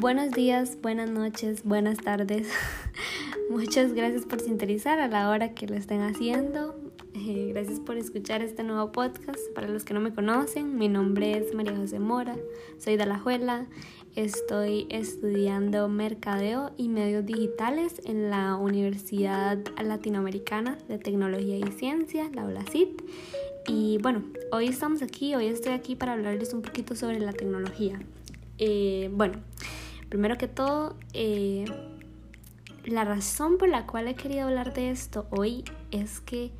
Buenos días, buenas noches, buenas tardes. Muchas gracias por sintonizar a la hora que lo estén haciendo. Eh, gracias por escuchar este nuevo podcast. Para los que no me conocen, mi nombre es María José Mora, soy de Alajuela. Estoy estudiando mercadeo y medios digitales en la Universidad Latinoamericana de Tecnología y Ciencia, la ULACIT. Y bueno, hoy estamos aquí, hoy estoy aquí para hablarles un poquito sobre la tecnología. Eh, bueno, Primero que todo, eh, la razón por la cual he querido hablar de esto hoy es que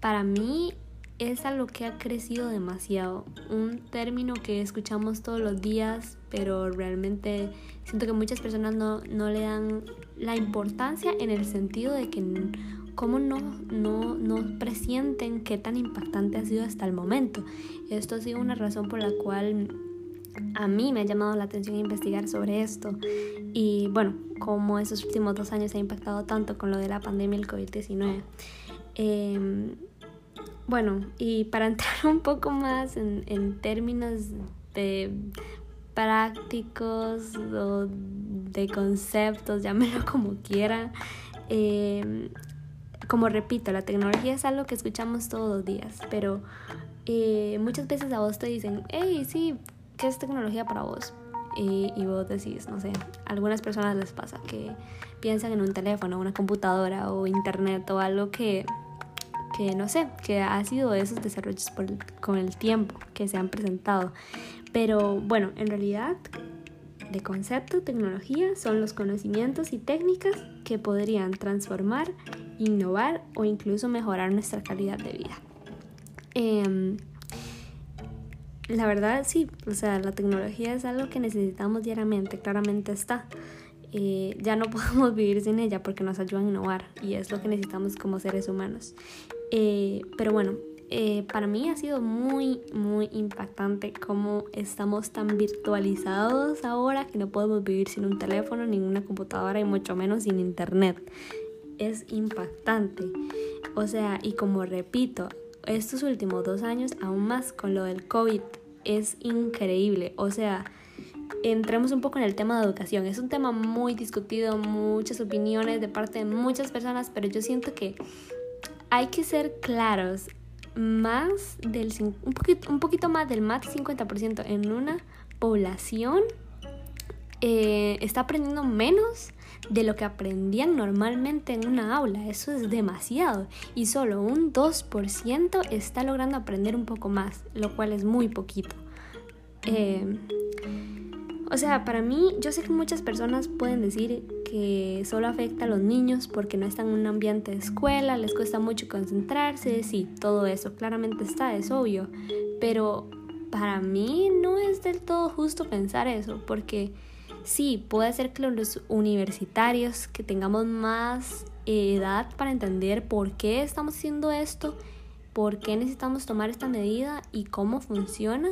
para mí es algo que ha crecido demasiado. Un término que escuchamos todos los días, pero realmente siento que muchas personas no, no le dan la importancia en el sentido de que cómo no, no, no presienten qué tan impactante ha sido hasta el momento. Esto ha sido una razón por la cual a mí me ha llamado la atención investigar sobre esto y bueno, cómo esos últimos dos años ha impactado tanto con lo de la pandemia del COVID-19. Em, bueno, y para entrar un poco más en, en términos de prácticos o de conceptos, llámelo como quiera, em, como repito, la tecnología es algo que escuchamos todos los días, pero eh, muchas veces a vos te dicen, hey, sí, ¿qué es tecnología para vos? Y, y, vos decís, no sé, a algunas personas les pasa que piensan en un teléfono, una computadora o internet o algo que, que no sé, que ha sido esos desarrollos por con el tiempo que se han presentado. Pero bueno, en realidad, de concepto, tecnología son los conocimientos y técnicas que podrían transformar, innovar o incluso mejorar nuestra calidad de vida. Eh, la verdad sí, o sea, la tecnología es algo que necesitamos diariamente, claramente está. Eh, ya no podemos vivir sin ella porque nos ayuda a innovar y es lo que necesitamos como seres humanos. Eh, pero bueno, eh, para mí ha sido muy, muy impactante cómo estamos tan virtualizados ahora que no podemos vivir sin un teléfono, ni una computadora y mucho menos sin internet. Es impactante. O sea, y como repito, estos últimos dos años, aún más con lo del COVID, es increíble. O sea, entremos un poco en el tema de educación. Es un tema muy discutido, muchas opiniones de parte de muchas personas, pero yo siento que hay que ser claros. Más del un poquito, un poquito más del más del 50% en una población eh, está aprendiendo menos de lo que aprendían normalmente en una aula. Eso es demasiado. Y solo un 2% está logrando aprender un poco más, lo cual es muy poquito. Eh, o sea, para mí, yo sé que muchas personas pueden decir que solo afecta a los niños porque no están en un ambiente de escuela, les cuesta mucho concentrarse, sí, todo eso claramente está, es obvio. Pero para mí no es del todo justo pensar eso, porque Sí, puede ser que los universitarios, que tengamos más edad para entender por qué estamos haciendo esto, por qué necesitamos tomar esta medida y cómo funciona.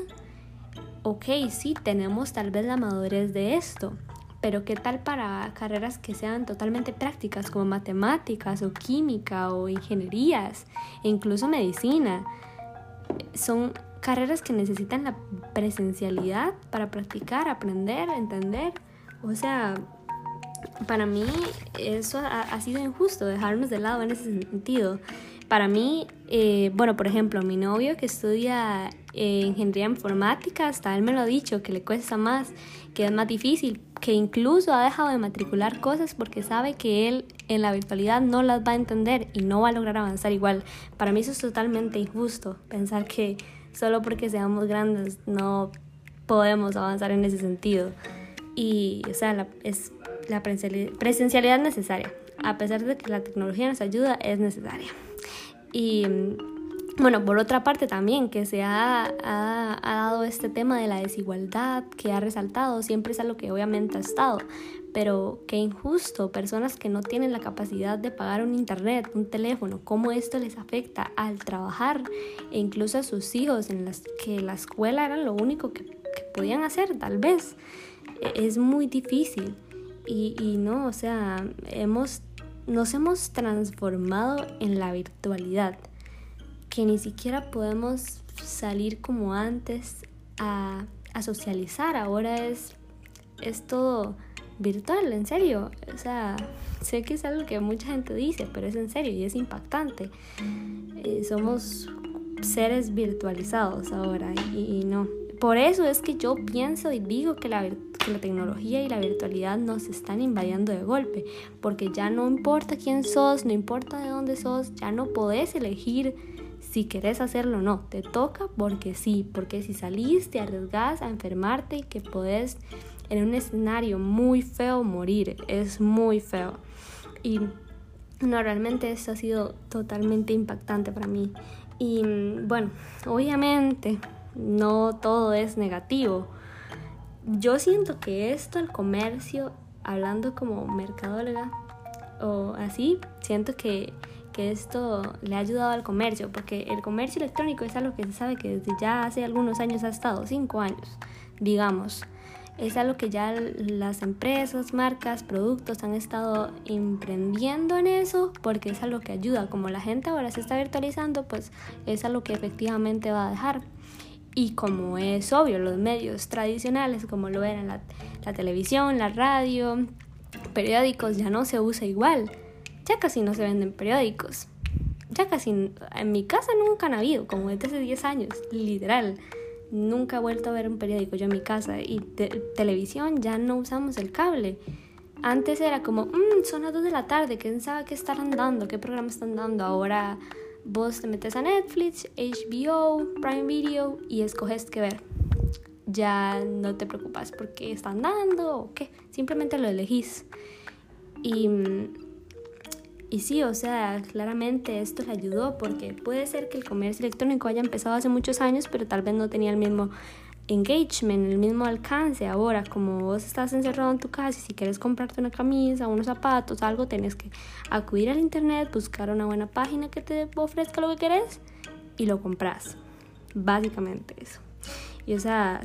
Ok, sí, tenemos tal vez la madurez de esto, pero ¿qué tal para carreras que sean totalmente prácticas como matemáticas o química o ingenierías e incluso medicina? Son carreras que necesitan la presencialidad para practicar, aprender, entender. O sea, para mí eso ha, sido injusto, dejarnos de lado en ese sentido. Para mí, eh, bueno, por ejemplo, mi novio que estudia eh, ingeniería informática, hasta él me lo ha dicho, que le cuesta más, que es más difícil, que incluso ha dejado de matricular cosas porque sabe que él en la virtualidad no las va a entender y no va a lograr avanzar igual. Para mí eso es totalmente injusto, pensar que solo porque seamos grandes no podemos avanzar en ese sentido. Y, o sea, la, es la presencialidad necesaria. A pesar de que la tecnología nos ayuda, es necesaria. Y bueno, por otra parte también que se este tema de la desigualdad que ha resaltado, siempre es algo que obviamente ha estado, pero qué injusto, personas que no tienen la capacidad de pagar un internet, un teléfono, cómo esto les afecta al trabajar e incluso a sus hijos en las que la escuela era lo único que, podían hacer tal vez. E, es muy difícil y, y no, o sea, hemos, nos hemos transformado en la virtualidad que ni siquiera podemos salir como antes a, a socializar. Ahora es es todo virtual, en serio. O sea, sé que es algo que mucha gente dice, pero es en serio y es impactante. Eh, somos seres virtualizados ahora y, no. Por eso es que yo pienso y digo que la, que la tecnología y la virtualidad nos están invadiendo de golpe, porque ya no importa quién sos, no importa de dónde sos, ya no podés elegir si querés hacerlo o no, te toca porque sí, porque si salís te arriesgas a enfermarte y que podés en un escenario muy feo morir, es muy feo. Y no, realmente esto ha sido totalmente impactante para mí. Y bueno, obviamente no todo es negativo. Yo siento que esto al comercio, hablando como mercadóloga o así, siento que, que esto le ha ayudado al comercio, porque el comercio electrónico es algo que se sabe que desde ya hace algunos años ha estado, cinco años, digamos es algo que ya las empresas, marcas, productos han estado emprendiendo en eso porque es algo que ayuda. Como la gente ahora se está virtualizando, pues es algo que efectivamente va a dejar. Y como es obvio, los medios tradicionales, como lo eran la, la televisión, la radio, periódicos, ya no se usa igual. Ya casi no se venden periódicos. Ya casi en mi casa nunca han habido, como desde hace 10 años, literal. Nunca he vuelto a ver un periódico yo en mi casa y televisión ya no usamos el cable. Antes era como, mmm, son las 2 de la tarde, ¿quién sabe qué estarán dando? ¿Qué programa están dando? Ahora vos te metes a Netflix, HBO, Prime Video y escoges qué ver. Ya no te preocupas por qué están dando o qué, simplemente lo elegís. Y mm, y sí, o sea, claramente esto le ayudó porque puede ser que el comercio electrónico haya empezado hace muchos años, pero tal vez no tenía el mismo engagement, el mismo alcance. Ahora, como vos estás encerrado en tu casa y si quieres comprarte una camisa, unos zapatos, algo, tienes que acudir al internet, buscar una buena página que te ofrezca lo que querés y lo compras. Básicamente eso. Y o sea,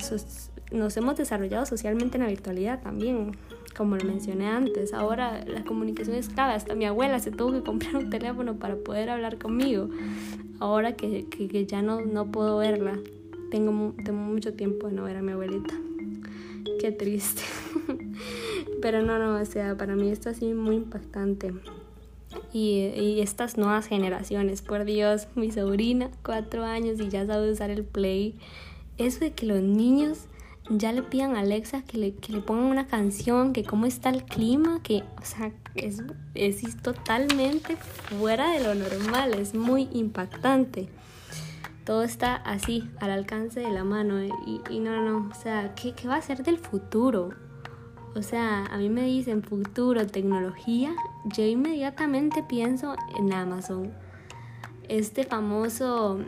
nos hemos desarrollado socialmente en la virtualidad también como lo mencioné antes, ahora la comunicación es clave. Hasta mi abuela se tuvo que comprar un teléfono para poder hablar conmigo. Ahora que, que, ya no, no puedo verla, tengo, tengo mucho tiempo de no ver a mi abuelita. Qué triste. Pero no, no, o sea, para mí esto ha sido muy impactante. Y, y, estas nuevas generaciones, por Dios, mi sobrina, cuatro años y ya sabe usar el play. Eso de que los niños ya le pidan a Alexa que le, que le pongan una canción, que cómo está el clima, que, o sea, es, es totalmente fuera de lo normal, es muy impactante. Todo está así, al alcance de la mano. Y, y no, no, o sea, ¿qué, ¿qué va a ser del futuro? O sea, a mí me dicen futuro, tecnología, yo inmediatamente pienso en Amazon. Este famoso,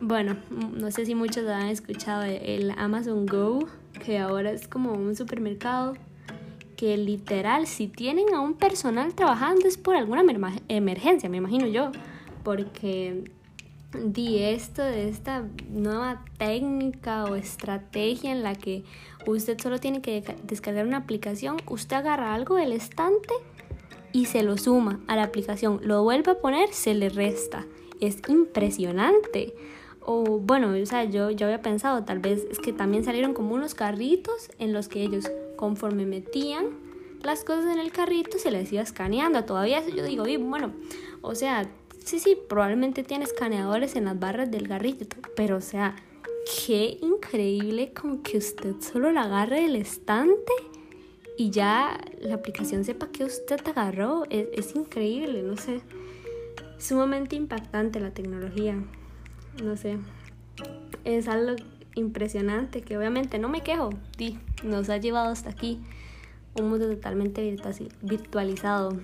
bueno, no sé si muchos han escuchado el Amazon Go, que ahora es como un supermercado que literal si tienen a un personal trabajando es por alguna emergencia, me imagino yo, porque di esto de esta nueva técnica o estrategia en la que usted solo tiene que descargar una aplicación, usted agarra algo del estante y se lo suma a la aplicación, lo vuelve a poner, se le resta. Es impresionante. O bueno, o sea, yo, yo había pensado, tal vez es que también salieron como unos carritos en los que ellos, conforme metían las cosas en el carrito, se les iba escaneando. Todavía eso yo digo, bueno, o sea, sí, sí, probablemente tiene escaneadores en las barras del garrito, pero o sea, qué increíble como que usted solo la agarre del estante y ya la aplicación sepa que usted agarró. Es increíble, no sé. Sumamente impactante la tecnología no sé, es algo impresionante que obviamente no me quejo, nos ha llevado hasta aquí un mundo totalmente virtualizado,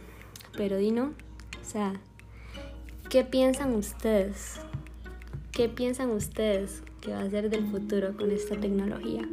pero Dino, o sea, ¿qué piensan ustedes? ¿Qué piensan ustedes que va a ser del futuro con esta tecnología?